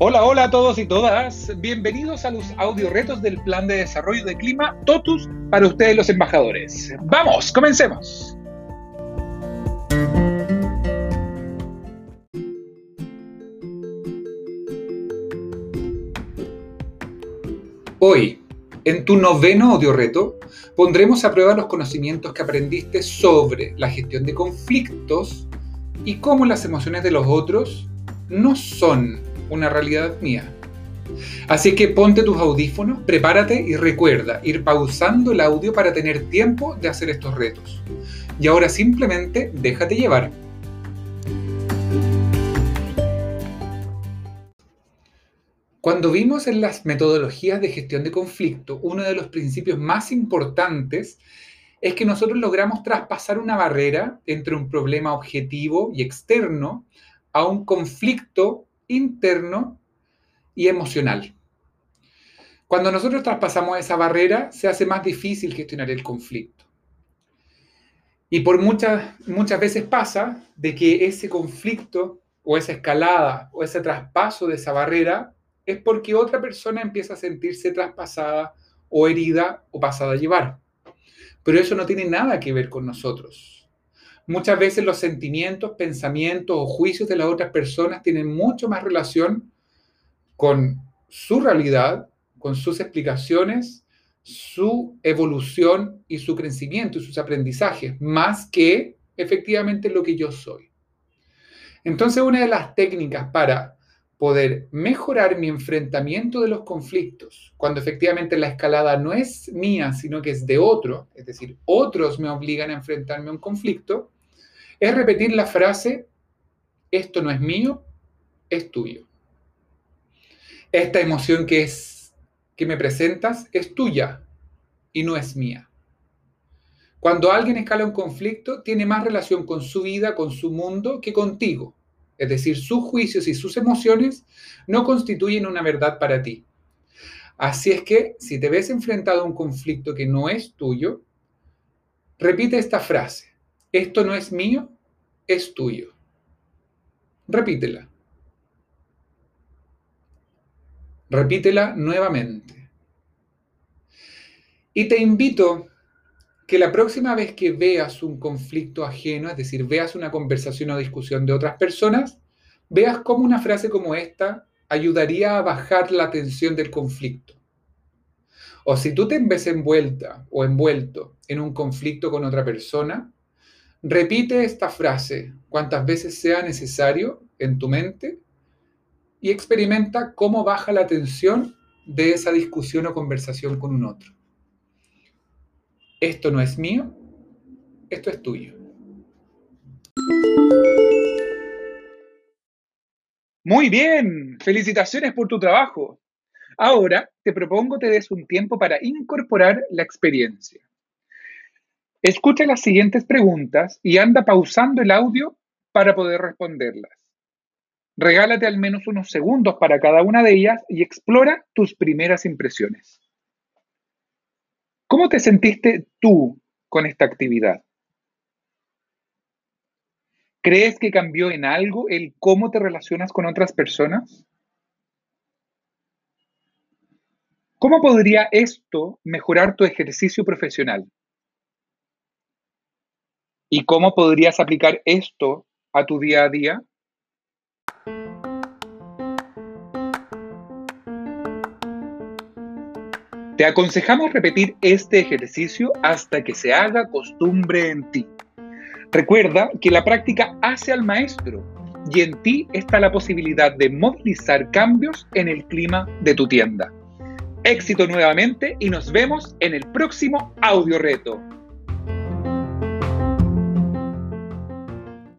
Hola, hola a todos y todas. Bienvenidos a los audio retos del Plan de Desarrollo de Clima TOTUS para ustedes los embajadores. Vamos, comencemos. Hoy, en tu noveno audio reto, pondremos a prueba los conocimientos que aprendiste sobre la gestión de conflictos y cómo las emociones de los otros no son una realidad mía. Así que ponte tus audífonos, prepárate y recuerda ir pausando el audio para tener tiempo de hacer estos retos. Y ahora simplemente déjate llevar. Cuando vimos en las metodologías de gestión de conflicto, uno de los principios más importantes es que nosotros logramos traspasar una barrera entre un problema objetivo y externo a un conflicto interno y emocional. Cuando nosotros traspasamos esa barrera, se hace más difícil gestionar el conflicto. Y por muchas, muchas veces pasa de que ese conflicto o esa escalada o ese traspaso de esa barrera es porque otra persona empieza a sentirse traspasada o herida o pasada a llevar. Pero eso no tiene nada que ver con nosotros. Muchas veces los sentimientos, pensamientos o juicios de las otras personas tienen mucho más relación con su realidad, con sus explicaciones, su evolución y su crecimiento y sus aprendizajes, más que efectivamente lo que yo soy. Entonces, una de las técnicas para poder mejorar mi enfrentamiento de los conflictos, cuando efectivamente la escalada no es mía, sino que es de otro, es decir, otros me obligan a enfrentarme a un conflicto, es repetir la frase, esto no es mío, es tuyo. Esta emoción que, es, que me presentas es tuya y no es mía. Cuando alguien escala un conflicto, tiene más relación con su vida, con su mundo, que contigo. Es decir, sus juicios y sus emociones no constituyen una verdad para ti. Así es que si te ves enfrentado a un conflicto que no es tuyo, repite esta frase esto no es mío, es tuyo. Repítela. Repítela nuevamente. Y te invito que la próxima vez que veas un conflicto ajeno, es decir, veas una conversación o discusión de otras personas, veas cómo una frase como esta ayudaría a bajar la tensión del conflicto. O si tú te ves envuelta o envuelto en un conflicto con otra persona, Repite esta frase cuantas veces sea necesario en tu mente y experimenta cómo baja la tensión de esa discusión o conversación con un otro. Esto no es mío, esto es tuyo. Muy bien, felicitaciones por tu trabajo. Ahora te propongo te des un tiempo para incorporar la experiencia. Escucha las siguientes preguntas y anda pausando el audio para poder responderlas. Regálate al menos unos segundos para cada una de ellas y explora tus primeras impresiones. ¿Cómo te sentiste tú con esta actividad? ¿Crees que cambió en algo el cómo te relacionas con otras personas? ¿Cómo podría esto mejorar tu ejercicio profesional? ¿Y cómo podrías aplicar esto a tu día a día? Te aconsejamos repetir este ejercicio hasta que se haga costumbre en ti. Recuerda que la práctica hace al maestro y en ti está la posibilidad de movilizar cambios en el clima de tu tienda. Éxito nuevamente y nos vemos en el próximo audio reto.